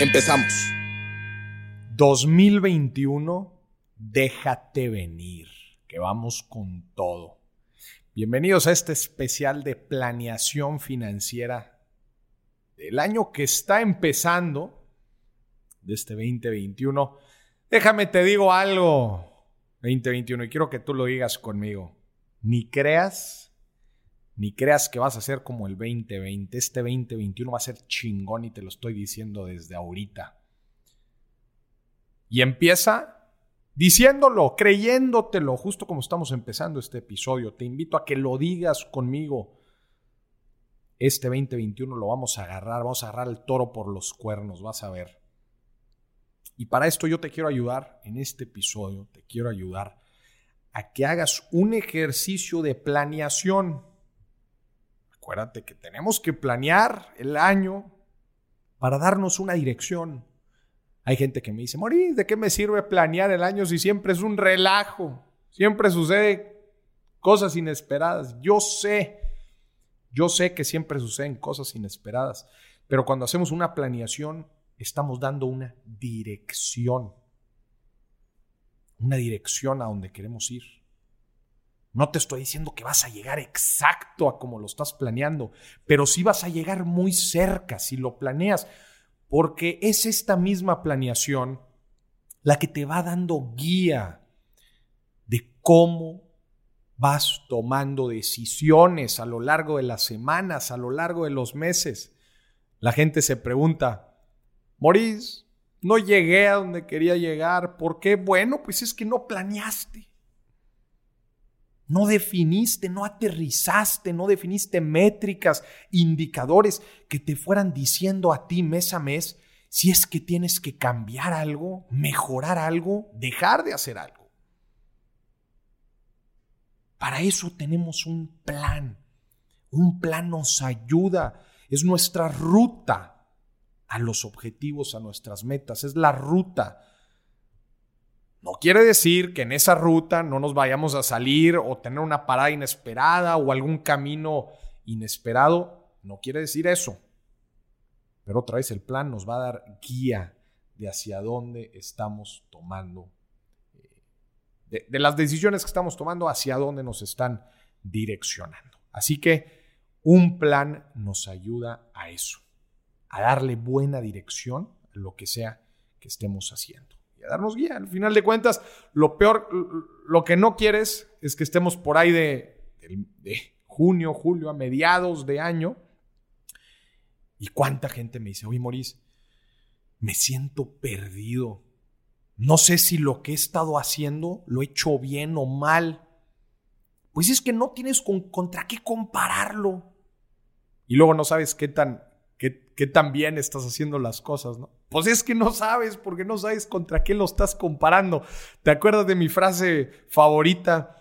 Empezamos. 2021, déjate venir, que vamos con todo. Bienvenidos a este especial de planeación financiera del año que está empezando, de este 2021. Déjame te digo algo, 2021, y quiero que tú lo digas conmigo. Ni creas, ni creas que vas a ser como el 2020. Este 2021 va a ser chingón y te lo estoy diciendo desde ahorita. Y empieza diciéndolo, creyéndotelo, justo como estamos empezando este episodio. Te invito a que lo digas conmigo. Este 2021 lo vamos a agarrar, vamos a agarrar el toro por los cuernos, vas a ver. Y para esto yo te quiero ayudar en este episodio, te quiero ayudar a que hagas un ejercicio de planeación. Acuérdate que tenemos que planear el año para darnos una dirección. Hay gente que me dice, Morí, ¿de qué me sirve planear el año si siempre es un relajo? Siempre sucede cosas inesperadas. Yo sé, yo sé que siempre suceden cosas inesperadas, pero cuando hacemos una planeación, estamos dando una dirección. Una dirección a donde queremos ir. No te estoy diciendo que vas a llegar exacto a como lo estás planeando, pero sí vas a llegar muy cerca si lo planeas porque es esta misma planeación la que te va dando guía de cómo vas tomando decisiones a lo largo de las semanas, a lo largo de los meses. La gente se pregunta, Maurice, no llegué a donde quería llegar. ¿Por qué? Bueno, pues es que no planeaste. No definiste, no aterrizaste, no definiste métricas, indicadores que te fueran diciendo a ti mes a mes si es que tienes que cambiar algo, mejorar algo, dejar de hacer algo. Para eso tenemos un plan. Un plan nos ayuda, es nuestra ruta a los objetivos, a nuestras metas, es la ruta no quiere decir que en esa ruta no nos vayamos a salir o tener una parada inesperada o algún camino inesperado. No quiere decir eso. Pero otra vez el plan nos va a dar guía de hacia dónde estamos tomando, eh, de, de las decisiones que estamos tomando, hacia dónde nos están direccionando. Así que un plan nos ayuda a eso, a darle buena dirección a lo que sea que estemos haciendo darnos guía. Al final de cuentas, lo peor, lo que no quieres es que estemos por ahí de, junio, julio, a mediados de año. Y cuánta gente me dice, oye, Maurice, me siento perdido. No sé si lo que he estado haciendo lo he hecho bien o mal. Pues es que no tienes contra qué compararlo. Y luego no sabes qué tan, qué, tan bien estás haciendo las cosas, ¿no? Pues es que no sabes, porque no sabes contra qué lo estás comparando. ¿Te acuerdas de mi frase favorita?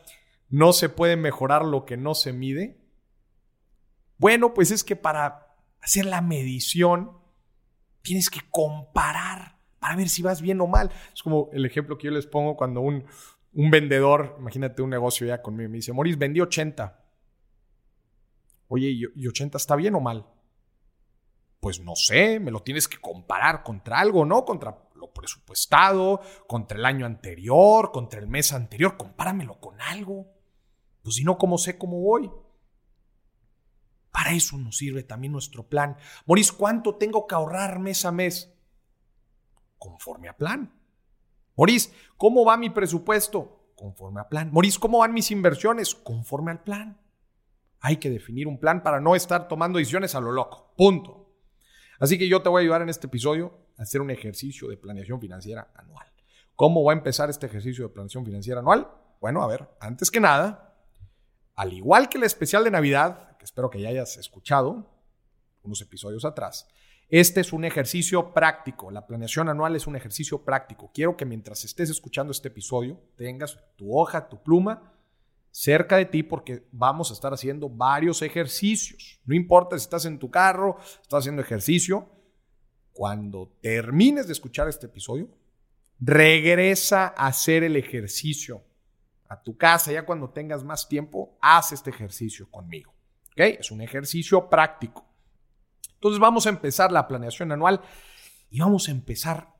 No se puede mejorar lo que no se mide. Bueno, pues es que para hacer la medición tienes que comparar para ver si vas bien o mal. Es como el ejemplo que yo les pongo cuando un, un vendedor, imagínate un negocio ya conmigo, me dice, Moris, vendí 80. Oye, ¿y 80 está bien o mal? Pues no sé, me lo tienes que comparar contra algo, ¿no? Contra lo presupuestado, contra el año anterior, contra el mes anterior, compáramelo con algo. Pues si no, ¿cómo sé cómo voy? Para eso nos sirve también nuestro plan. Moris, ¿cuánto tengo que ahorrar mes a mes? Conforme a plan. Moris, ¿cómo va mi presupuesto? Conforme a plan. Moris, ¿cómo van mis inversiones? Conforme al plan. Hay que definir un plan para no estar tomando decisiones a lo loco. Punto. Así que yo te voy a ayudar en este episodio a hacer un ejercicio de planeación financiera anual. ¿Cómo va a empezar este ejercicio de planeación financiera anual? Bueno, a ver, antes que nada, al igual que el especial de Navidad, que espero que ya hayas escuchado unos episodios atrás, Este es un ejercicio práctico. La planeación anual es un ejercicio práctico. Quiero que mientras estés escuchando este episodio tengas tu hoja, tu pluma cerca de ti porque vamos a estar haciendo varios ejercicios. No importa si estás en tu carro, estás haciendo ejercicio. Cuando termines de escuchar este episodio, regresa a hacer el ejercicio a tu casa. Ya cuando tengas más tiempo, haz este ejercicio conmigo. ¿Ok? Es un ejercicio práctico. Entonces vamos a empezar la planeación anual y vamos a empezar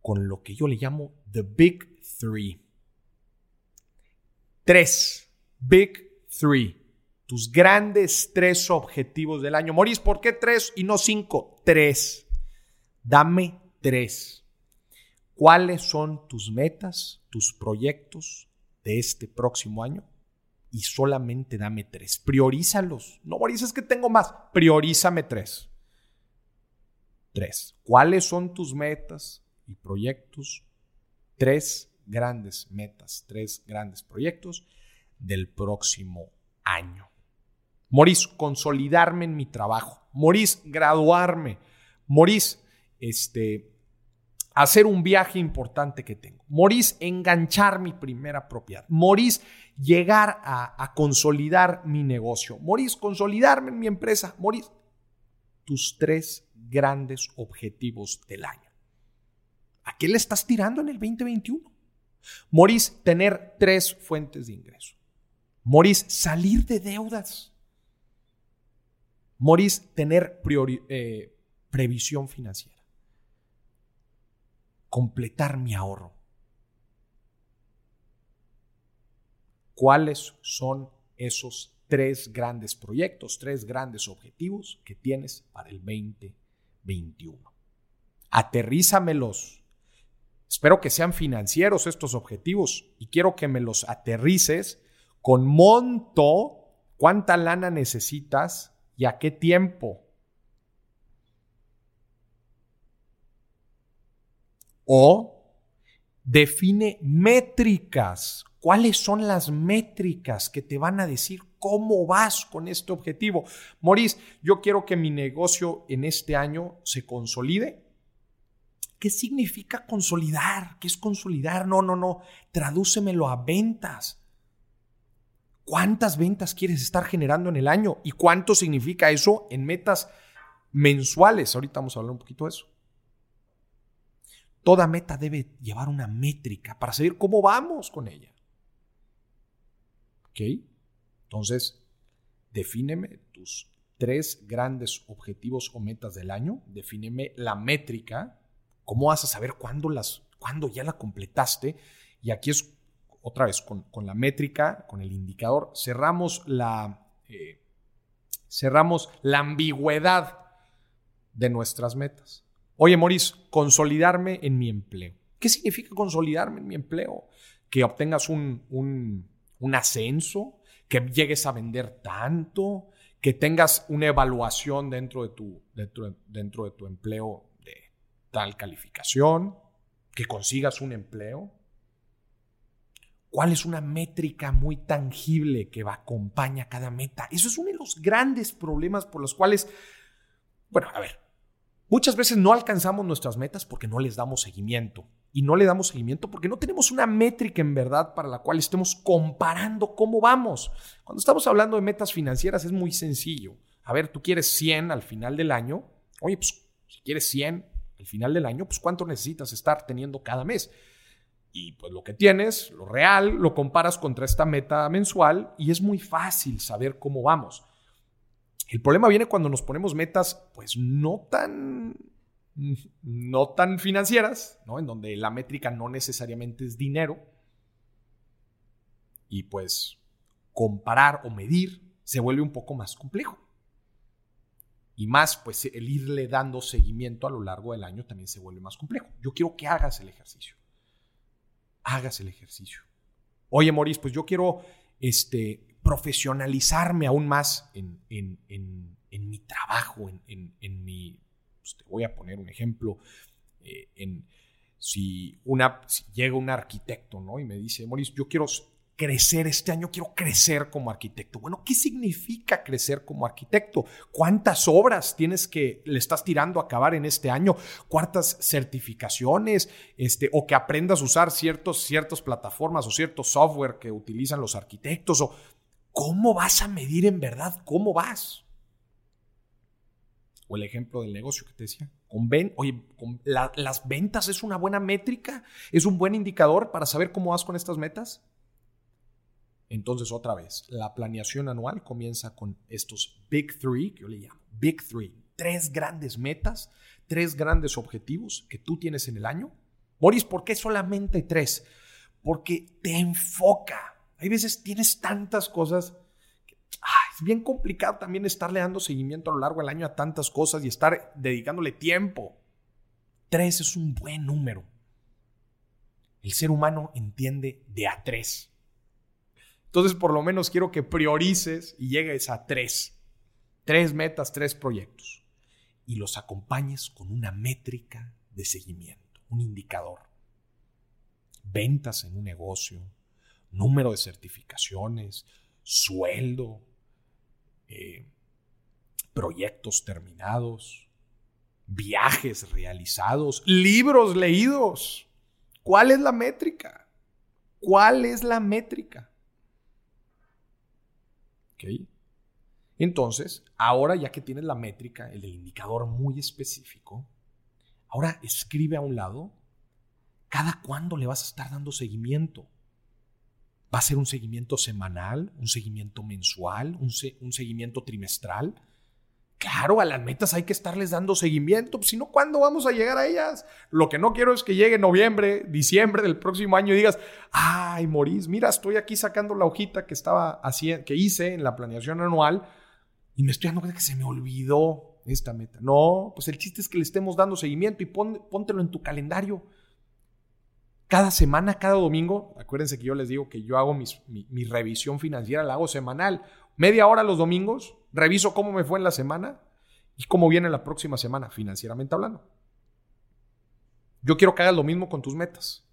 con lo que yo le llamo The Big Three. Tres Big Three. Tus grandes tres objetivos del año. Morís, ¿por qué tres y no cinco? Tres. Dame tres. ¿Cuáles son tus metas, tus proyectos de este próximo año? Y solamente dame tres. Priorízalos. No, Morís, es que tengo más. Priorízame tres. Tres. ¿Cuáles son tus metas y proyectos? Tres grandes metas, tres grandes proyectos del próximo año. Morís, consolidarme en mi trabajo. Morís, graduarme. Morís, este, hacer un viaje importante que tengo. Morís, enganchar mi primera propiedad. Morís, llegar a, a consolidar mi negocio. Morís, consolidarme en mi empresa. Morís, tus tres grandes objetivos del año. ¿A qué le estás tirando en el 2021? Morís, tener tres fuentes de ingreso. Morís, salir de deudas. Morís, tener eh, previsión financiera. Completar mi ahorro. ¿Cuáles son esos tres grandes proyectos, tres grandes objetivos que tienes para el 2021? Aterrízamelos. Espero que sean financieros estos objetivos y quiero que me los aterrices con monto, cuánta lana necesitas y a qué tiempo. O define métricas. ¿Cuáles son las métricas que te van a decir cómo vas con este objetivo? Maurice, yo quiero que mi negocio en este año se consolide. ¿Qué significa consolidar? ¿Qué es consolidar? No, no, no. Tradúcemelo a ventas. ¿Cuántas ventas quieres estar generando en el año? ¿Y cuánto significa eso en metas mensuales? Ahorita vamos a hablar un poquito de eso. Toda meta debe llevar una métrica para saber cómo vamos con ella. ¿Ok? Entonces, defíneme tus tres grandes objetivos o metas del año. Defíneme la métrica. ¿Cómo vas a saber cuándo, las, cuándo ya la completaste? Y aquí es otra vez con, la métrica, con el indicador, cerramos la, eh, cerramos la ambigüedad de nuestras metas. Oye, Maurice, consolidarme en mi empleo. ¿Qué significa consolidarme en mi empleo? Que obtengas un, un, ascenso, que llegues a vender tanto, que tengas una evaluación dentro de tu, dentro, dentro de tu empleo de tal calificación, que consigas un empleo. ¿Cuál es una métrica muy tangible que va, acompaña cada meta? Eso es uno de los grandes problemas por los cuales, bueno, a ver, muchas veces no alcanzamos nuestras metas porque no les damos seguimiento. Y no le damos seguimiento porque no tenemos una métrica en verdad para la cual estemos comparando cómo vamos. Cuando estamos hablando de metas financieras es muy sencillo. A ver, tú quieres 100 al final del año. Oye, pues si quieres 100 al final del año, pues ¿cuánto necesitas estar teniendo cada mes? Y pues lo que tienes, lo real, lo comparas contra esta meta mensual y es muy fácil saber cómo vamos. El problema viene cuando nos ponemos metas pues no tan no tan financieras, ¿no? En donde la métrica no necesariamente es dinero. Y pues comparar o medir se vuelve un poco más complejo. Y más, pues el irle dando seguimiento a lo largo del año también se vuelve más complejo. Yo quiero que hagas el ejercicio hagas el ejercicio. Oye, Maurice, pues yo quiero este, profesionalizarme aún más en, mi trabajo, en, mi... Pues te voy a poner un ejemplo. Eh, en, si, una, llega un arquitecto ¿no? y me dice, Maurice, yo quiero crecer este año, quiero crecer como arquitecto. Bueno, ¿qué significa crecer como arquitecto? ¿Cuántas obras tienes que le estás tirando a acabar en este año? ¿Cuántas certificaciones? Este, o que aprendas a usar ciertos, ciertas plataformas o cierto software que utilizan los arquitectos. O, ¿Cómo vas a medir en verdad cómo vas? O el ejemplo del negocio que te decía. Con oye, las ventas es una buena métrica, es un buen indicador para saber cómo vas con estas metas. Entonces, otra vez, la planeación anual comienza con estos Big Three, que yo le llamo Big Three, tres grandes metas, tres grandes objetivos que tú tienes en el año. Boris, ¿por qué solamente tres? Porque te enfoca. Hay veces tienes tantas cosas. Es bien complicado también estarle dando seguimiento a lo largo del año a tantas cosas y estar dedicándole tiempo. Tres es un buen número. El ser humano entiende de a tres. Entonces, por lo menos quiero que priorices y llegues a tres. Tres metas, tres proyectos. Y los acompañes con una métrica de seguimiento, un indicador. Ventas en un negocio, número de certificaciones, sueldo, eh, proyectos terminados, viajes realizados, libros leídos. ¿Cuál es la métrica? ¿Cuál es la métrica? Entonces, ahora ya que tienes la métrica, el indicador muy específico, ahora escribe a un lado cada cuándo le vas a estar dando seguimiento. ¿Va a ser un seguimiento semanal, un seguimiento mensual, un, seguimiento trimestral? Claro, a las metas hay que estarles dando seguimiento, pues, si no, ¿cuándo vamos a llegar a ellas? Lo que no quiero es que llegue noviembre, diciembre del próximo año y digas, ay, Morís, mira, estoy aquí sacando la hojita que estaba haciendo, que hice en la planeación anual y me estoy dando cuenta que se me olvidó esta meta. No, pues el chiste es que le estemos dando seguimiento y póntelo en tu calendario. Cada semana, cada domingo, acuérdense que yo les digo que yo hago mi, mi revisión financiera, la hago semanal media hora los domingos, reviso cómo me fue en la semana y cómo viene la próxima semana, financieramente hablando. Yo quiero que hagas lo mismo con tus metas.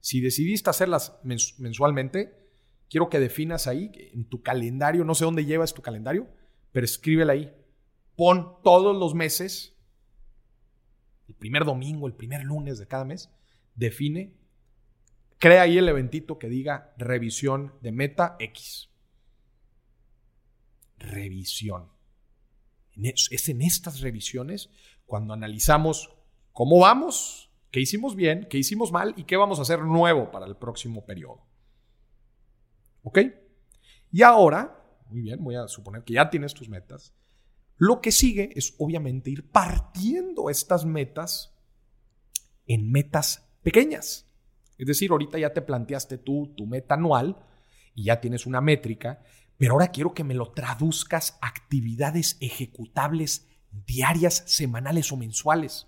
Si decidiste hacerlas mensualmente, quiero que definas ahí en tu calendario, no sé dónde llevas tu calendario, pero escríbela ahí. Pon todos los meses, el primer domingo, el primer lunes de cada mes, define, crea ahí el eventito que diga revisión de meta X revisión. Es en estas revisiones cuando analizamos cómo vamos, qué hicimos bien, qué hicimos mal y qué vamos a hacer nuevo para el próximo periodo. ¿Ok? Y ahora, muy bien, voy a suponer que ya tienes tus metas. Lo que sigue es obviamente ir partiendo estas metas en metas pequeñas. Es decir, ahorita ya te planteaste tú tu meta anual y ya tienes una métrica pero ahora quiero que me lo traduzcas a actividades ejecutables diarias, semanales o mensuales.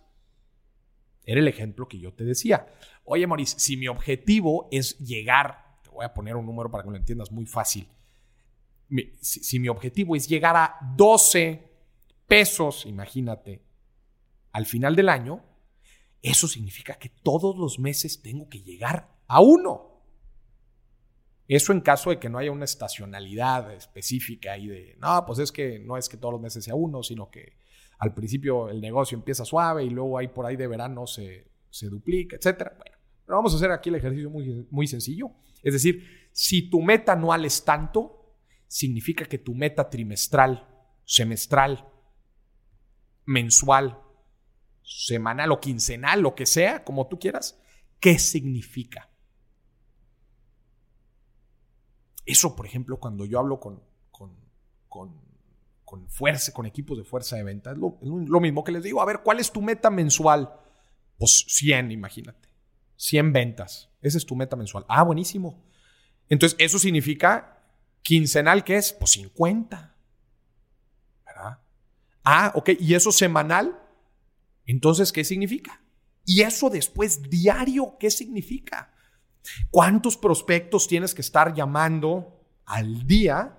Era el ejemplo que yo te decía. Oye, Maurice, si mi objetivo es llegar, te voy a poner un número para que lo entiendas muy fácil. Si, mi objetivo es llegar a 12 pesos, imagínate, al final del año, eso significa que todos los meses tengo que llegar a uno. Eso en caso de que no haya una estacionalidad específica ahí de, no, pues es que no es que todos los meses sea uno, sino que al principio el negocio empieza suave y luego ahí por ahí de verano se, se duplica, etc. Bueno, pero vamos a hacer aquí el ejercicio muy, muy sencillo. Es decir, si tu meta anual es tanto, significa que tu meta trimestral, semestral, mensual, semanal o quincenal, lo que sea, como tú quieras, ¿qué significa? Eso, por ejemplo, cuando yo hablo con, con, fuerza, con equipos de fuerza de venta, es lo, mismo que les digo. A ver, ¿cuál es tu meta mensual? Pues 100, imagínate. 100 ventas. Esa es tu meta mensual. Ah, buenísimo. Entonces, eso significa quincenal, ¿qué es? Pues 50. ¿Verdad? Ah, ok. ¿Y eso semanal? Entonces, ¿qué significa? Y eso después diario, ¿qué significa? ¿Cuántos prospectos tienes que estar llamando al día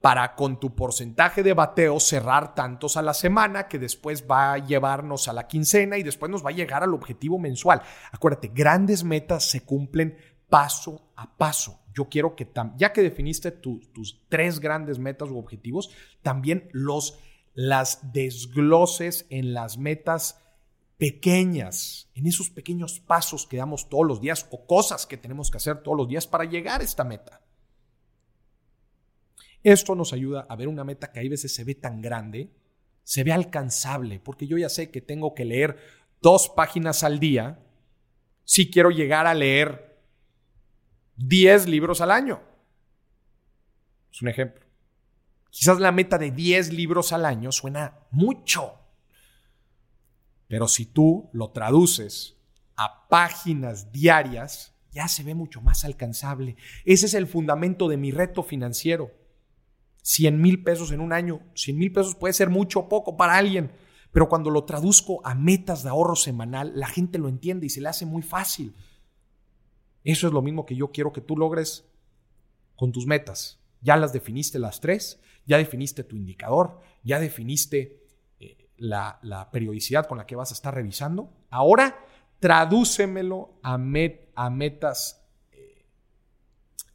para con tu porcentaje de bateo cerrar tantos a la semana que después va a llevarnos a la quincena y después nos va a llegar al objetivo mensual? Acuérdate, grandes metas se cumplen paso a paso. Yo quiero que, ya que definiste tus tres grandes metas u objetivos, también los, las desgloses en las metas pequeñas, en esos pequeños pasos que damos todos los días o cosas que tenemos que hacer todos los días para llegar a esta meta. Esto nos ayuda a ver una meta que a veces se ve tan grande, se ve alcanzable, porque yo ya sé que tengo que leer dos páginas al día si quiero llegar a leer 10 libros al año. Es un ejemplo. Quizás la meta de 10 libros al año suena mucho, pero si tú lo traduces a páginas diarias, ya se ve mucho más alcanzable. Ese es el fundamento de mi reto financiero. 100 mil pesos en un año, 100 mil pesos puede ser mucho o poco para alguien, pero cuando lo traduzco a metas de ahorro semanal, la gente lo entiende y se le hace muy fácil. Eso es lo mismo que yo quiero que tú logres con tus metas. Ya las definiste las tres, ya definiste tu indicador, ya definiste la, periodicidad con la que vas a estar revisando. Ahora, tradúcemelo a, metas, eh,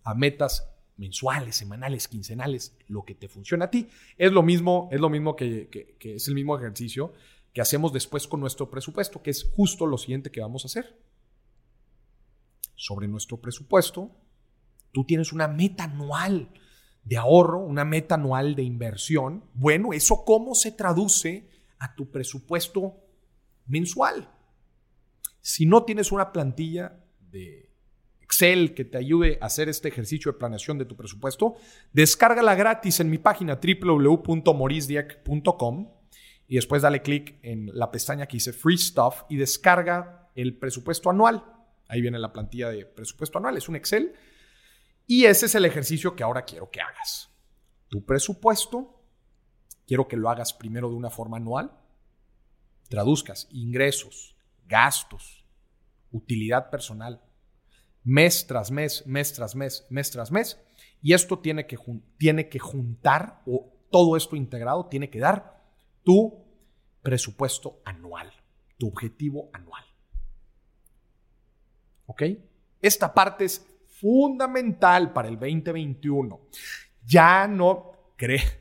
a metas mensuales, semanales, quincenales, lo que te funciona a ti. Es lo mismo, es lo mismo que, es el mismo ejercicio que hacemos después con nuestro presupuesto, que es justo lo siguiente que vamos a hacer. Sobre nuestro presupuesto, tú tienes una meta anual de ahorro, una meta anual de inversión. Bueno, ¿eso cómo se traduce a tu presupuesto mensual. Si no tienes una plantilla de Excel que te ayude a hacer este ejercicio de planeación de tu presupuesto, descárgala gratis en mi página www.morisdiac.com y después dale clic en la pestaña que dice Free Stuff y descarga el presupuesto anual. Ahí viene la plantilla de presupuesto anual, es un Excel. Y ese es el ejercicio que ahora quiero que hagas. Tu presupuesto quiero que lo hagas primero de una forma anual. Traduzcas ingresos, gastos, utilidad personal, mes tras mes, mes tras mes, mes tras mes. Y esto tiene que, tiene que juntar, o todo esto integrado tiene que dar tu presupuesto anual, tu objetivo anual. ¿Ok? Esta parte es fundamental para el 2021. Ya no cree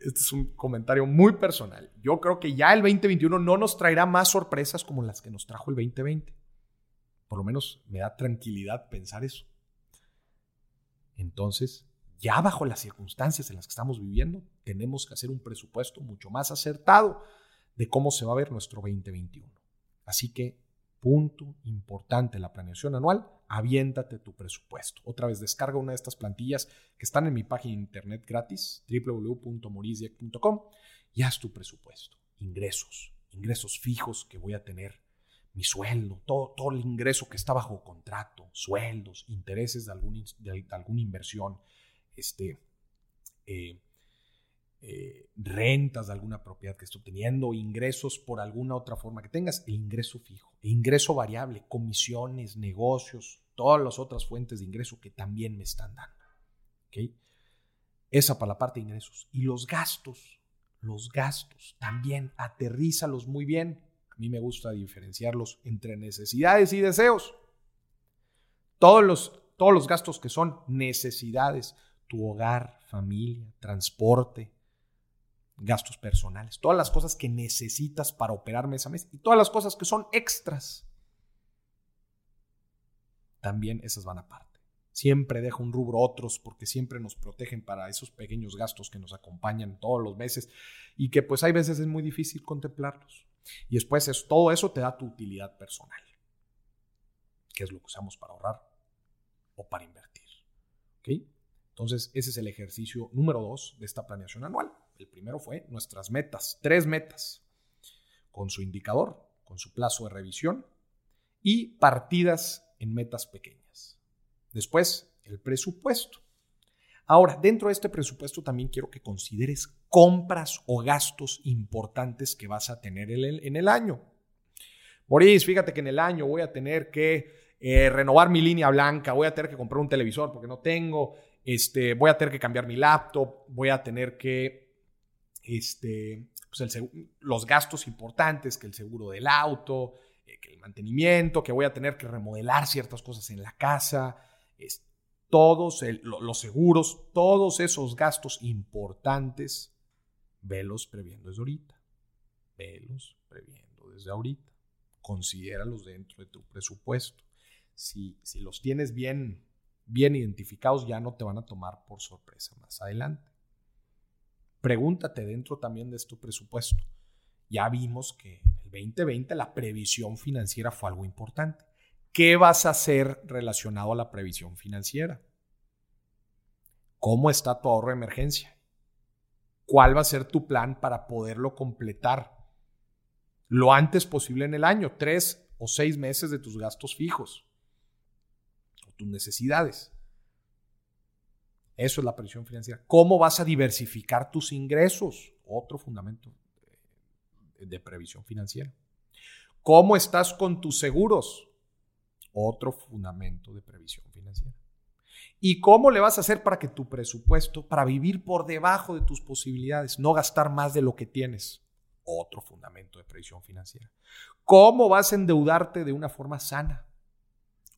este es un comentario muy personal. Yo creo que ya el 2021 no nos traerá más sorpresas como las que nos trajo el 2020. Por lo menos me da tranquilidad pensar eso. Entonces, ya bajo las circunstancias en las que estamos viviendo, tenemos que hacer un presupuesto mucho más acertado de cómo se va a ver nuestro 2021. Así que, punto importante, la planeación anual aviéntate tu presupuesto. Otra vez, descarga una de estas plantillas que están en mi página de internet gratis, www.morisdiac.com, y haz tu presupuesto. Ingresos, ingresos fijos que voy a tener, mi sueldo, todo, todo el ingreso que está bajo contrato, sueldos, intereses de, algún, de, alguna inversión, este, eh, eh, rentas de alguna propiedad que estoy teniendo, ingresos por alguna otra forma que tengas, el ingreso fijo, ingreso variable, comisiones, negocios, todas las otras fuentes de ingreso que también me están dando. ¿Okay? Esa para la parte de ingresos. Y los gastos, los gastos también aterrízalos muy bien. A mí me gusta diferenciarlos entre necesidades y deseos. Todos los, todos los gastos que son necesidades, tu hogar, familia, transporte, gastos personales, todas las cosas que necesitas para operar mes a mes y todas las cosas que son extras. También esas van aparte. Siempre dejo un rubro otros porque siempre nos protegen para esos pequeños gastos que nos acompañan todos los meses y que pues hay veces es muy difícil contemplarlos. Y después es, todo eso te da tu utilidad personal, que es lo que usamos para ahorrar o para invertir. ¿Ok? Entonces ese es el ejercicio número dos de esta planeación anual. El primero fue nuestras metas, tres metas, con su indicador, con su plazo de revisión y partidas en metas pequeñas. Después, el presupuesto. Ahora, dentro de este presupuesto también quiero que consideres compras o gastos importantes que vas a tener en el, año. Maurice, fíjate que en el año voy a tener que eh, renovar mi línea blanca, voy a tener que comprar un televisor porque no tengo, este, voy a tener que cambiar mi laptop, voy a tener que este, pues los gastos importantes, que el seguro del auto, eh, que el mantenimiento, que voy a tener que remodelar ciertas cosas en la casa, es, todos los seguros, todos esos gastos importantes, velos previendo desde ahorita. Velos previendo desde ahorita. Considéralos dentro de tu presupuesto. Si, si los tienes bien, bien identificados, ya no te van a tomar por sorpresa más adelante. Pregúntate dentro también de tu presupuesto. Ya vimos que en el 2020 la previsión financiera fue algo importante. ¿Qué vas a hacer relacionado a la previsión financiera? ¿Cómo está tu ahorro de emergencia? ¿Cuál va a ser tu plan para poderlo completar lo antes posible en el año? Tres o seis meses de tus gastos fijos o tus necesidades. Eso es la previsión financiera. ¿Cómo vas a diversificar tus ingresos? Otro fundamento de previsión financiera. ¿Cómo estás con tus seguros? Otro fundamento de previsión financiera. ¿Y cómo le vas a hacer para que tu presupuesto, para vivir por debajo de tus posibilidades, no gastar más de lo que tienes? Otro fundamento de previsión financiera. ¿Cómo vas a endeudarte de una forma sana?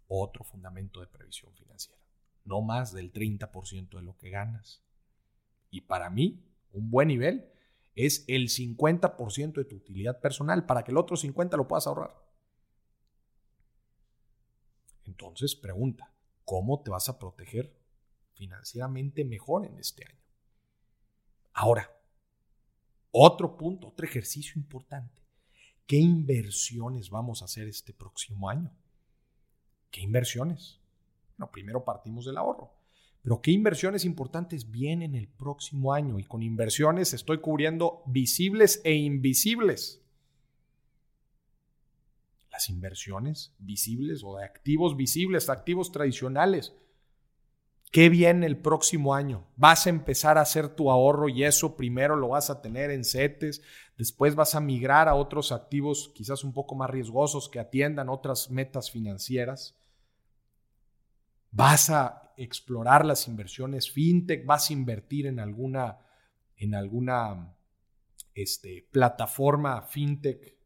Otro fundamento de previsión financiera. No más del 30% de lo que ganas. Y para mí, un buen nivel es el 50% de tu utilidad personal para que el otro 50% lo puedas ahorrar. Entonces, pregunta, ¿cómo te vas a proteger financieramente mejor en este año? Ahora, otro punto, otro ejercicio importante. ¿Qué inversiones vamos a hacer este próximo año? ¿Qué inversiones? Primero partimos del ahorro. Pero ¿qué inversiones importantes vienen el próximo año? Y con inversiones estoy cubriendo visibles e invisibles. Las inversiones visibles o de activos visibles, activos tradicionales. ¿Qué viene el próximo año? Vas a empezar a hacer tu ahorro y eso primero lo vas a tener en CETES, después vas a migrar a otros activos quizás un poco más riesgosos que atiendan otras metas financieras. Vas a explorar las inversiones fintech, vas a invertir en alguna, en alguna este, plataforma fintech,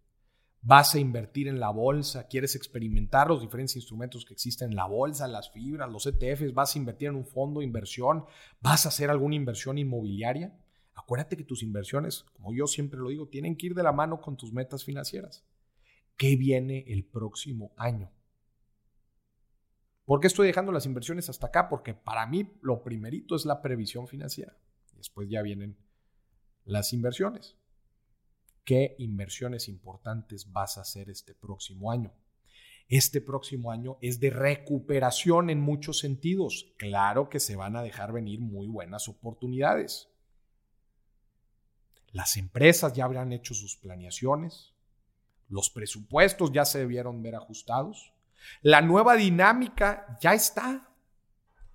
vas a invertir en la bolsa, quieres experimentar los diferentes instrumentos que existen en la bolsa, las fibras, los ETFs, vas a invertir en un fondo de inversión, vas a hacer alguna inversión inmobiliaria. Acuérdate que tus inversiones, como yo siempre lo digo, tienen que ir de la mano con tus metas financieras. ¿Qué viene el próximo año? ¿Por qué estoy dejando las inversiones hasta acá? Porque para mí lo primerito es la previsión financiera. Después ya vienen las inversiones. ¿Qué inversiones importantes vas a hacer este próximo año? Este próximo año es de recuperación en muchos sentidos. Claro que se van a dejar venir muy buenas oportunidades. Las empresas ya habrán hecho sus planeaciones. Los presupuestos ya se debieron ver ajustados. La nueva dinámica ya está.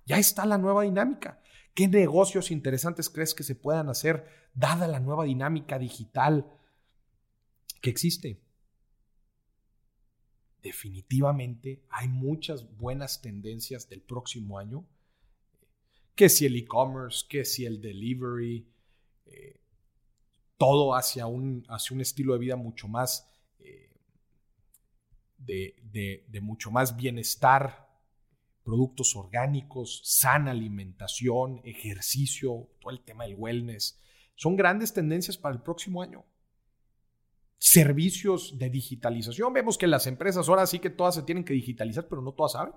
Ya está la nueva dinámica. ¿Qué negocios interesantes crees que se puedan hacer dada la nueva dinámica digital que existe? Definitivamente hay muchas buenas tendencias del próximo año. Que si el e-commerce, que si el delivery, eh, todo hacia un, hacia un estilo de vida mucho más de, mucho más bienestar, productos orgánicos, sana alimentación, ejercicio, todo el tema del wellness. Son grandes tendencias para el próximo año. Servicios de digitalización. Vemos que las empresas ahora sí que todas se tienen que digitalizar, pero no todas saben.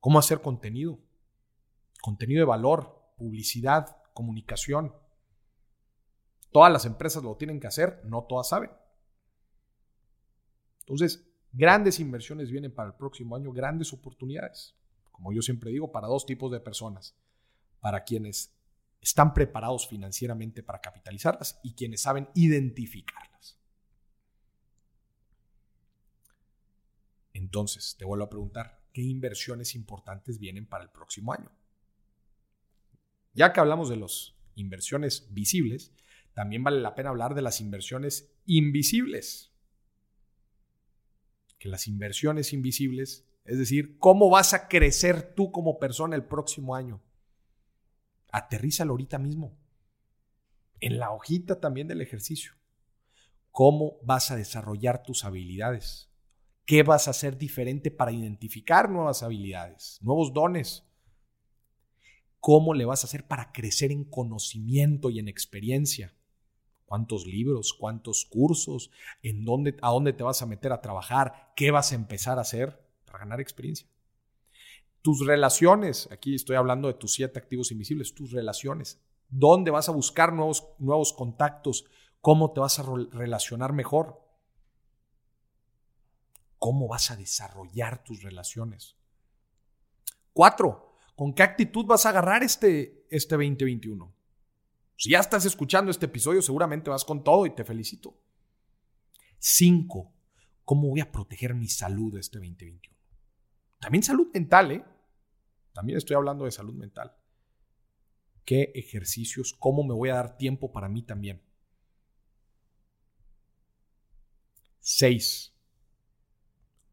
¿Cómo hacer contenido? Contenido de valor, publicidad, comunicación. Todas las empresas lo tienen que hacer, no todas saben. Entonces, grandes inversiones vienen para el próximo año, grandes oportunidades. Como yo siempre digo, para dos tipos de personas. Para quienes están preparados financieramente para capitalizarlas y quienes saben identificarlas. Entonces, te vuelvo a preguntar, ¿qué inversiones importantes vienen para el próximo año? Ya que hablamos de las inversiones visibles, también vale la pena hablar de las inversiones invisibles las inversiones invisibles, es decir, cómo vas a crecer tú como persona el próximo año. Aterrízalo ahorita mismo. En la hojita también del ejercicio. cómo vas a desarrollar tus habilidades. ¿Qué vas a hacer diferente para identificar nuevas habilidades, nuevos dones? ¿Cómo le vas a hacer para crecer en conocimiento y en experiencia? ¿Cuántos libros? ¿Cuántos cursos? ¿En dónde, ¿A dónde te vas a meter a trabajar? ¿Qué vas a empezar a hacer para ganar experiencia? Tus relaciones, aquí estoy hablando de tus siete activos invisibles, tus relaciones. ¿Dónde vas a buscar nuevos, nuevos contactos? ¿Cómo te vas a relacionar mejor? ¿Cómo vas a desarrollar tus relaciones? Cuatro, ¿con qué actitud vas a agarrar este, este 2021? Si ya estás escuchando este episodio, seguramente vas con todo y te felicito. Cinco, ¿cómo voy a proteger mi salud este 2021? También salud mental, ¿eh? También estoy hablando de salud mental. ¿Qué ejercicios? ¿Cómo me voy a dar tiempo para mí también? Seis,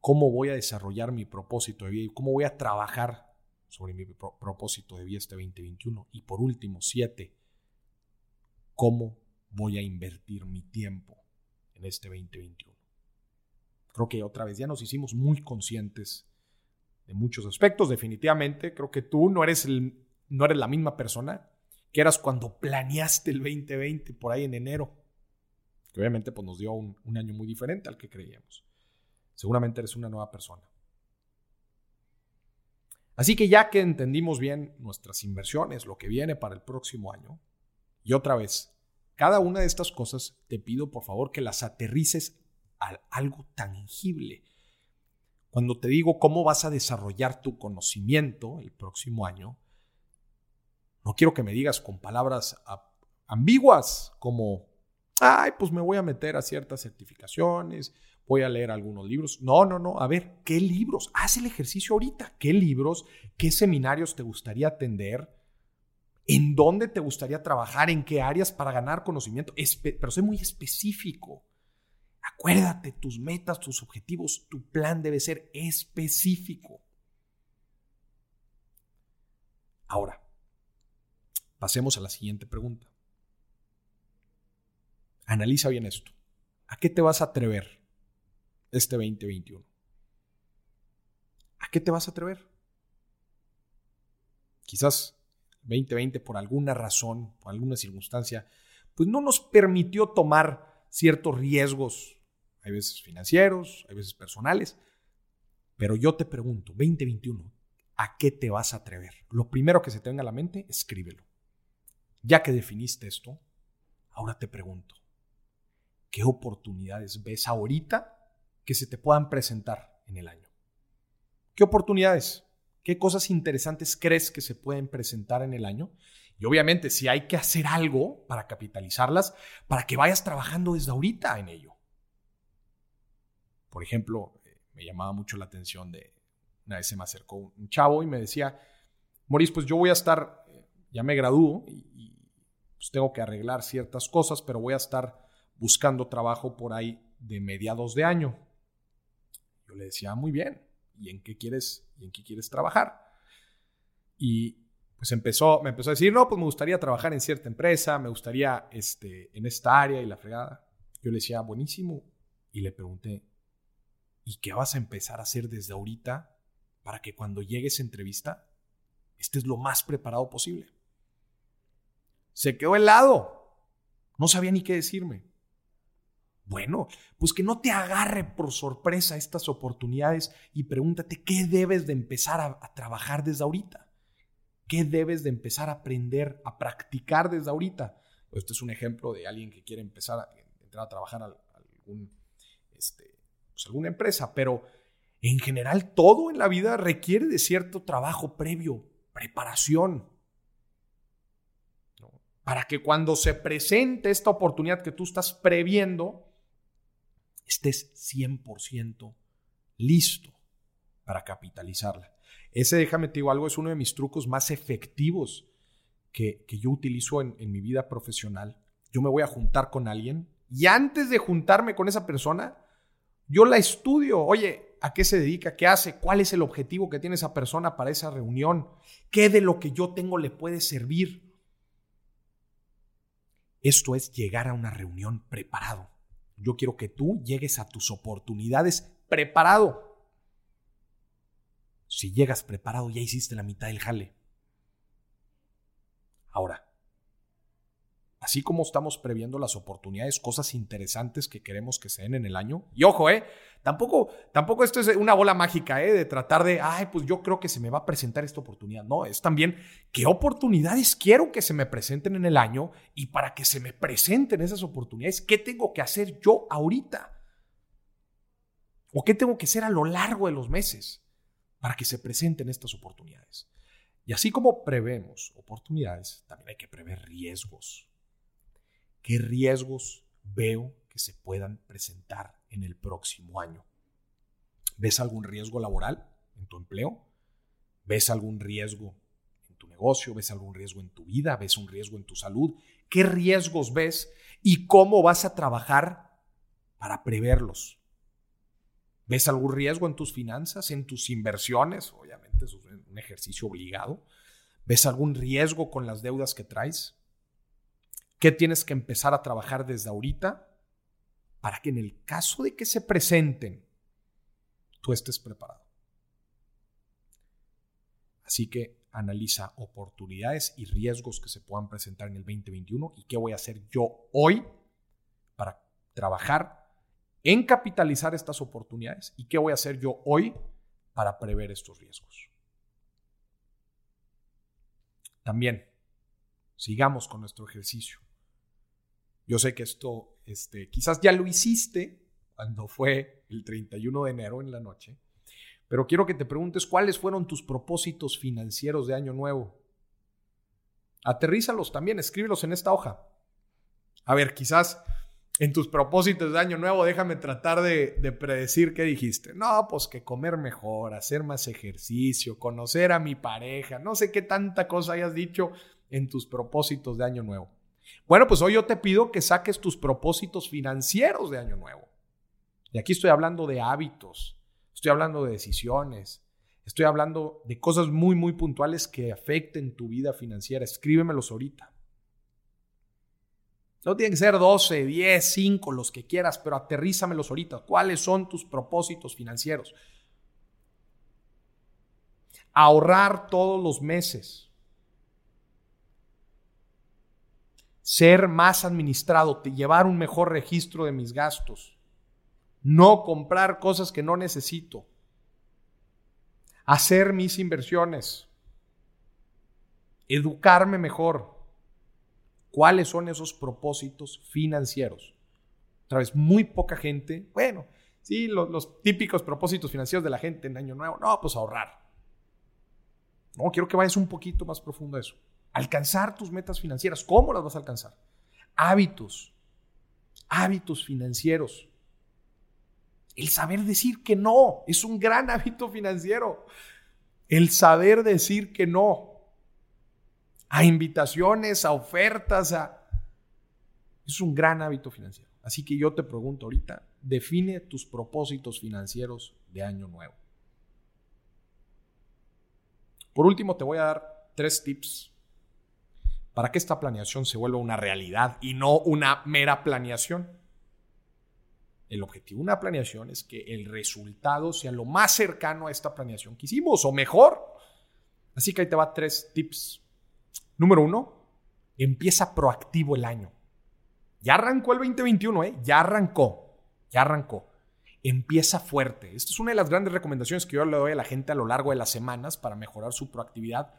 cómo voy a desarrollar mi propósito de vida y cómo voy a trabajar sobre mi propósito de vida este 2021. Y por último, siete, cómo voy a invertir mi tiempo en este 2021. Creo que otra vez ya nos hicimos muy conscientes de muchos aspectos, definitivamente. Creo que tú no eres, el, no eres la misma persona que eras cuando planeaste el 2020 por ahí en enero, que obviamente pues, nos dio un, un año muy diferente al que creíamos seguramente eres una nueva persona. Así que ya que entendimos bien nuestras inversiones, lo que viene para el próximo año, y otra vez, cada una de estas cosas te pido por favor que las aterrices a algo tangible. Cuando te digo cómo vas a desarrollar tu conocimiento el próximo año, no quiero que me digas con palabras ambiguas como, ay, pues me voy a meter a ciertas certificaciones, voy a leer algunos libros. No, no, no. A ver, ¿qué libros? Haz el ejercicio ahorita. ¿Qué libros? ¿Qué seminarios te gustaría atender? ¿En dónde te gustaría trabajar? ¿En qué áreas para ganar conocimiento? pero sé muy específico. Acuérdate, tus metas, tus objetivos, tu plan debe ser específico. Ahora, pasemos a la siguiente pregunta. Analiza bien esto. ¿A qué te vas a atrever? este 2021. ¿A qué te vas a atrever? Quizás 2020 por alguna razón, por alguna circunstancia, pues no nos permitió tomar ciertos riesgos, hay veces financieros, hay veces personales, pero yo te pregunto, 2021, ¿a qué te vas a atrever? Lo primero que se te venga a la mente, escríbelo. Ya que definiste esto, ahora te pregunto, ¿qué oportunidades ves ahorita que se te puedan presentar en el año. ¿Qué oportunidades? ¿Qué cosas interesantes crees que se pueden presentar en el año? Y obviamente si hay que hacer algo para capitalizarlas, para que vayas trabajando desde ahorita en ello. Por ejemplo, me llamaba mucho la atención de, una vez se me acercó un chavo y me decía, Moris, pues yo voy a estar, ya me gradúo y, pues tengo que arreglar ciertas cosas, pero voy a estar buscando trabajo por ahí de mediados de año le decía, muy bien, ¿y en qué quieres, y en qué quieres trabajar? Y pues empezó, me empezó a decir, no, pues me gustaría trabajar en cierta empresa, me gustaría este, en esta área y la fregada. Yo le decía, buenísimo. Y le pregunté, ¿y qué vas a empezar a hacer desde ahorita para que cuando llegues a entrevista estés lo más preparado posible? Se quedó helado. No sabía ni qué decirme. Bueno, pues que no te agarre por sorpresa estas oportunidades y pregúntate qué debes de empezar a, trabajar desde ahorita. ¿Qué debes de empezar a aprender, a practicar desde ahorita? Este es un ejemplo de alguien que quiere empezar a entrar a trabajar a, algún, este, pues alguna empresa, pero en general todo en la vida requiere de cierto trabajo previo, preparación. Para que cuando se presente esta oportunidad que tú estás previendo, estés 100% listo para capitalizarla. Ese, déjame te digo algo, es uno de mis trucos más efectivos que, yo utilizo en, en mi vida profesional. Yo me voy a juntar con alguien y antes de juntarme con esa persona, yo la estudio. Oye, ¿a qué se dedica? ¿Qué hace? ¿Cuál es el objetivo que tiene esa persona para esa reunión? ¿Qué de lo que yo tengo le puede servir? Esto es llegar a una reunión preparado Yo quiero que tú llegues a tus oportunidades preparado. Si llegas preparado, ya hiciste la mitad del jale. Ahora, así como estamos previendo las oportunidades, cosas interesantes que queremos que se den en el año. Y ojo, eh, tampoco, tampoco esto es una bola mágica, eh, de tratar de, ay, pues yo creo que se me va a presentar esta oportunidad. No, es también qué oportunidades quiero que se me presenten en el año y para que se me presenten esas oportunidades, ¿qué tengo que hacer yo ahorita? ¿O qué tengo que hacer a lo largo de los meses para que se presenten estas oportunidades? Y así como prevemos oportunidades, también hay que prever riesgos. ¿Qué riesgos veo que se puedan presentar en el próximo año? ¿Ves algún riesgo laboral en tu empleo? ¿Ves algún riesgo en tu negocio? ¿Ves algún riesgo en tu vida? ¿Ves un riesgo en tu salud? ¿Qué riesgos ves y cómo vas a trabajar para preverlos? ¿Ves algún riesgo en tus finanzas, en tus inversiones? Obviamente eso es un ejercicio obligado. ¿Ves algún riesgo con las deudas que traes? ¿Qué tienes que empezar a trabajar desde ahorita para que en el caso de que se presenten, tú estés preparado? Así que analiza oportunidades y riesgos que se puedan presentar en el 2021 y qué voy a hacer yo hoy para trabajar en capitalizar estas oportunidades y qué voy a hacer yo hoy para prever estos riesgos. También, sigamos con nuestro ejercicio. Yo sé que esto, este, quizás ya lo hiciste cuando fue el 31 de enero en la noche, pero quiero que te preguntes cuáles fueron tus propósitos financieros de año nuevo. Aterrízalos también, escríbelos en esta hoja. A ver, quizás en tus propósitos de año nuevo, déjame tratar de, predecir qué dijiste. No, pues que comer mejor, hacer más ejercicio, conocer a mi pareja, no sé qué tanta cosa hayas dicho en tus propósitos de año nuevo. Bueno, pues hoy yo te pido que saques tus propósitos financieros de año nuevo. Y aquí estoy hablando de hábitos, estoy hablando de decisiones, estoy hablando de cosas muy, muy puntuales que afecten tu vida financiera. Escríbemelos ahorita. No tienen que ser 12, 10, 5, los que quieras, pero aterrízamelos ahorita. ¿Cuáles son tus propósitos financieros? Ahorrar todos los meses. Ser más administrado, llevar un mejor registro de mis gastos. No comprar cosas que no necesito. Hacer mis inversiones. Educarme mejor ¿Cuáles son esos propósitos financieros? Otra vez, muy poca gente, bueno, sí, los, típicos propósitos financieros de la gente en Año Nuevo, no, pues ahorrar. No, quiero que vayas un poquito más profundo a eso. Alcanzar tus metas financieras. ¿Cómo las vas a alcanzar? Hábitos. Hábitos financieros. El saber decir que no es un gran hábito financiero. El saber decir que no a invitaciones, a ofertas, a... Es un gran hábito financiero. Así que yo te pregunto ahorita, define tus propósitos financieros de año nuevo. Por último, te voy a dar tres tips para que esta planeación se vuelva una realidad y no una mera planeación. El objetivo de una planeación es que el resultado sea lo más cercano a esta planeación que hicimos o mejor. Así que ahí te va tres tips Número uno, empieza proactivo el año. Ya arrancó el 2021, ¿eh? Ya arrancó, ya arrancó. Empieza fuerte. Esta es una de las grandes recomendaciones que yo le doy a la gente a lo largo de las semanas para mejorar su proactividad.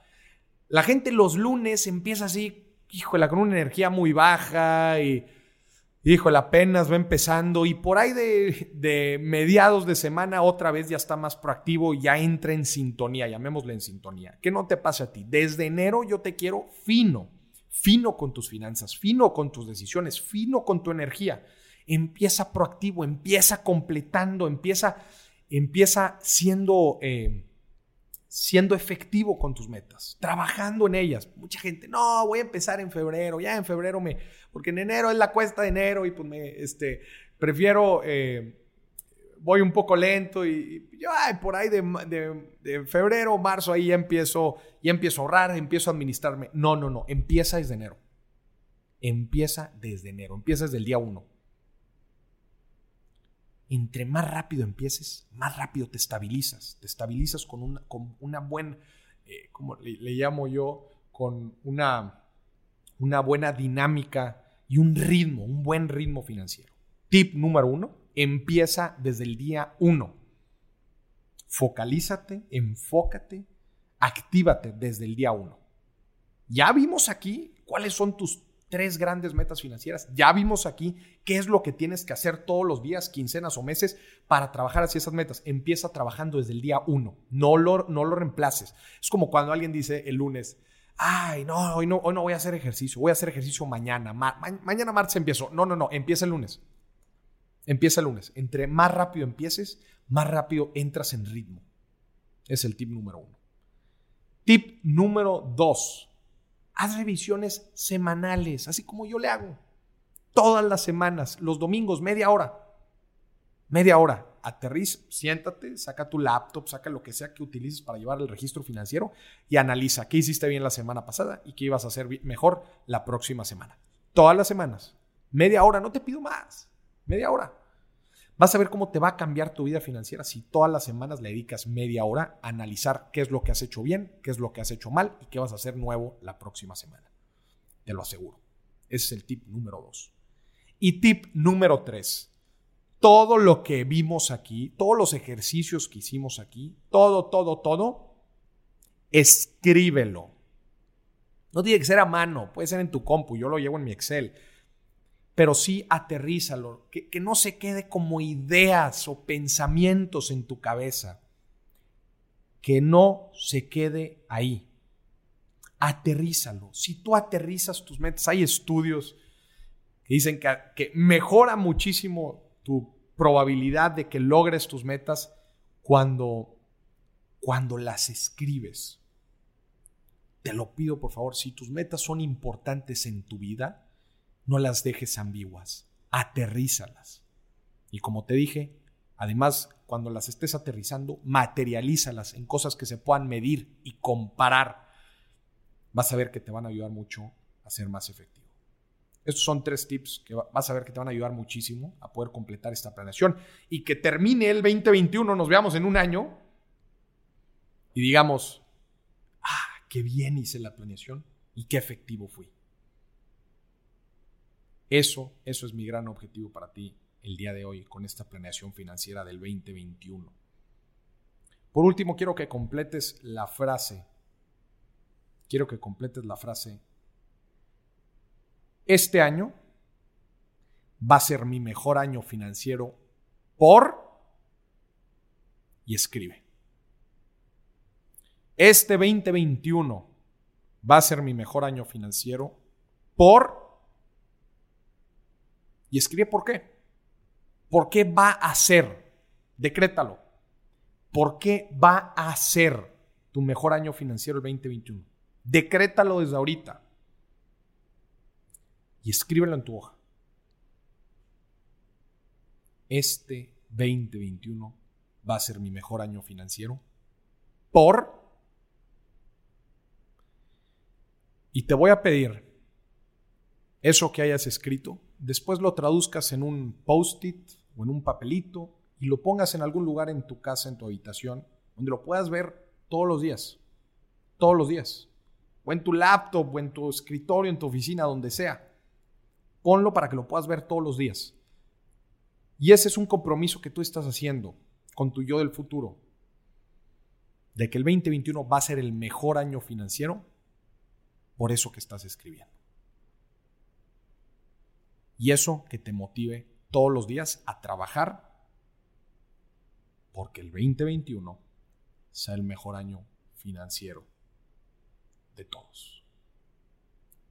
La gente los lunes empieza así, híjole, con una energía muy baja y híjole, apenas va empezando y por ahí de, mediados de semana otra vez ya está más proactivo, ya entra en sintonía, llamémosle en sintonía. ¿Qué no te pasa a ti? Desde enero yo te quiero fino, fino con tus finanzas, fino con tus decisiones, fino con tu energía. Empieza proactivo, empieza completando, empieza, empieza siendo... Eh, siendo efectivo con tus metas, trabajando en ellas. Mucha gente, no, voy a empezar en febrero, ya en febrero me, porque en enero es la cuesta de enero y pues me, este, prefiero, eh, voy un poco lento y, yo, ay, por ahí de, de, febrero, marzo, ahí empiezo, ya empiezo a ahorrar, empiezo a administrarme. No, no, no, empieza desde enero. Empieza desde enero, empieza desde el día uno. Entre más rápido empieces, más rápido te estabilizas. Te estabilizas con una, buena, eh, le, llamo yo, con una, una buena dinámica y un ritmo, un buen ritmo financiero. Tip número uno, empieza desde el día uno. Focalízate, enfócate, actívate desde el día uno. Ya vimos aquí cuáles son tus tres grandes metas financieras. Ya vimos aquí qué es lo que tienes que hacer todos los días, quincenas o meses para trabajar hacia esas metas. Empieza trabajando desde el día uno. No lo, no lo reemplaces. Es como cuando alguien dice el lunes, ay, no hoy, no, hoy no voy a hacer ejercicio, voy a hacer ejercicio mañana. mañana martes empiezo. No, no, no, empieza el lunes. Empieza el lunes. Entre más rápido empieces, más rápido entras en ritmo. Es el tip número uno. Tip número dos haz revisiones semanales, así como yo le hago. Todas las semanas, los domingos, media hora. Media hora. Aterriza, siéntate, saca tu laptop, saca lo que sea que utilices para llevar el registro financiero y analiza qué hiciste bien la semana pasada y qué ibas a hacer mejor la próxima semana. Todas las semanas. Media hora, no te pido más. Media hora. Vas a ver cómo te va a cambiar tu vida financiera si todas las semanas le dedicas media hora a analizar qué es lo que has hecho bien, qué es lo que has hecho mal y qué vas a hacer nuevo la próxima semana. Te lo aseguro. Ese es el tip número dos. Y tip número tres. Todo lo que vimos aquí, todos los ejercicios que hicimos aquí, todo, todo, todo, escríbelo. No tiene que ser a mano, puede ser en tu compu, yo lo llevo en mi Excel pero sí aterrízalo, que, no se quede como ideas o pensamientos en tu cabeza, que no se quede ahí. Aterrízalo. Si tú aterrizas tus metas, hay estudios que dicen que, que mejora muchísimo tu probabilidad de que logres tus metas cuando, cuando las escribes. Te lo pido por favor, si tus metas son importantes en tu vida, no las dejes ambiguas, aterrízalas. Y como te dije, además, cuando las estés aterrizando, materialízalas en cosas que se puedan medir y comparar. Vas a ver que te van a ayudar mucho a ser más efectivo. Estos son tres tips que vas a ver que te van a ayudar muchísimo a poder completar esta planeación y que termine el 2021, nos veamos en un año y digamos, ah, qué bien hice la planeación y qué efectivo fui. Eso, eso es mi gran objetivo para ti el día de hoy con esta planeación financiera del 2021. Por último, quiero que completes la frase. Quiero que completes la frase. Este año va a ser mi mejor año financiero por... Y escribe. Este 2021 va a ser mi mejor año financiero por y escribe por qué. ¿Por qué va a ser? Decrétalo. ¿Por qué va a ser tu mejor año financiero el 2021? Decrétalo desde ahorita. Y escríbelo en tu hoja. Este 2021 va a ser mi mejor año financiero por... Y te voy a pedir eso que hayas escrito, después lo traduzcas en un post-it o en un papelito y lo pongas en algún lugar en tu casa, en tu habitación, donde lo puedas ver todos los días. Todos los días. O en tu laptop, o en tu escritorio, en tu oficina, donde sea. Ponlo para que lo puedas ver todos los días. Y ese es un compromiso que tú estás haciendo con tu yo del futuro. De que el 2021 va a ser el mejor año financiero por eso que estás escribiendo. Y eso que te motive todos los días a trabajar porque el 2021 sea el mejor año financiero de todos.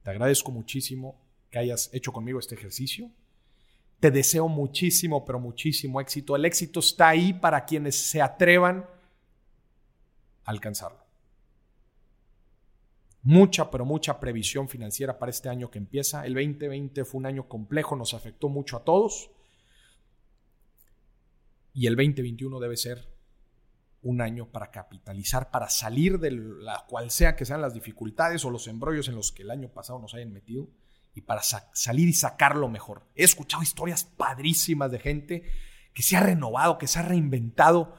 Te agradezco muchísimo que hayas hecho conmigo este ejercicio. Te deseo muchísimo, pero muchísimo éxito. El éxito está ahí para quienes se atrevan a alcanzarlo mucha, pero mucha previsión financiera para este año que empieza. El 2020 fue un año complejo, nos afectó mucho a todos. Y el 2021 debe ser un año para capitalizar, para salir de la cual sea que sean las dificultades o los embrollos en los que el año pasado nos hayan metido y para salir y sacarlo mejor. He escuchado historias padrísimas de gente que se ha renovado, que se ha reinventado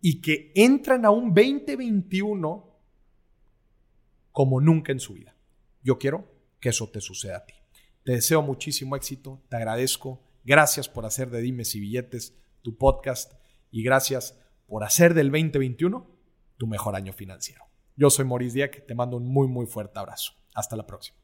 y que entran a un 2021 como nunca en su vida. Yo quiero que eso te suceda a ti. Te deseo muchísimo éxito, te agradezco, gracias por hacer de Dimes y Billetes tu podcast y gracias por hacer del 2021 tu mejor año financiero. Yo soy Maurice Dieck, te mando un muy muy fuerte abrazo. Hasta la próxima.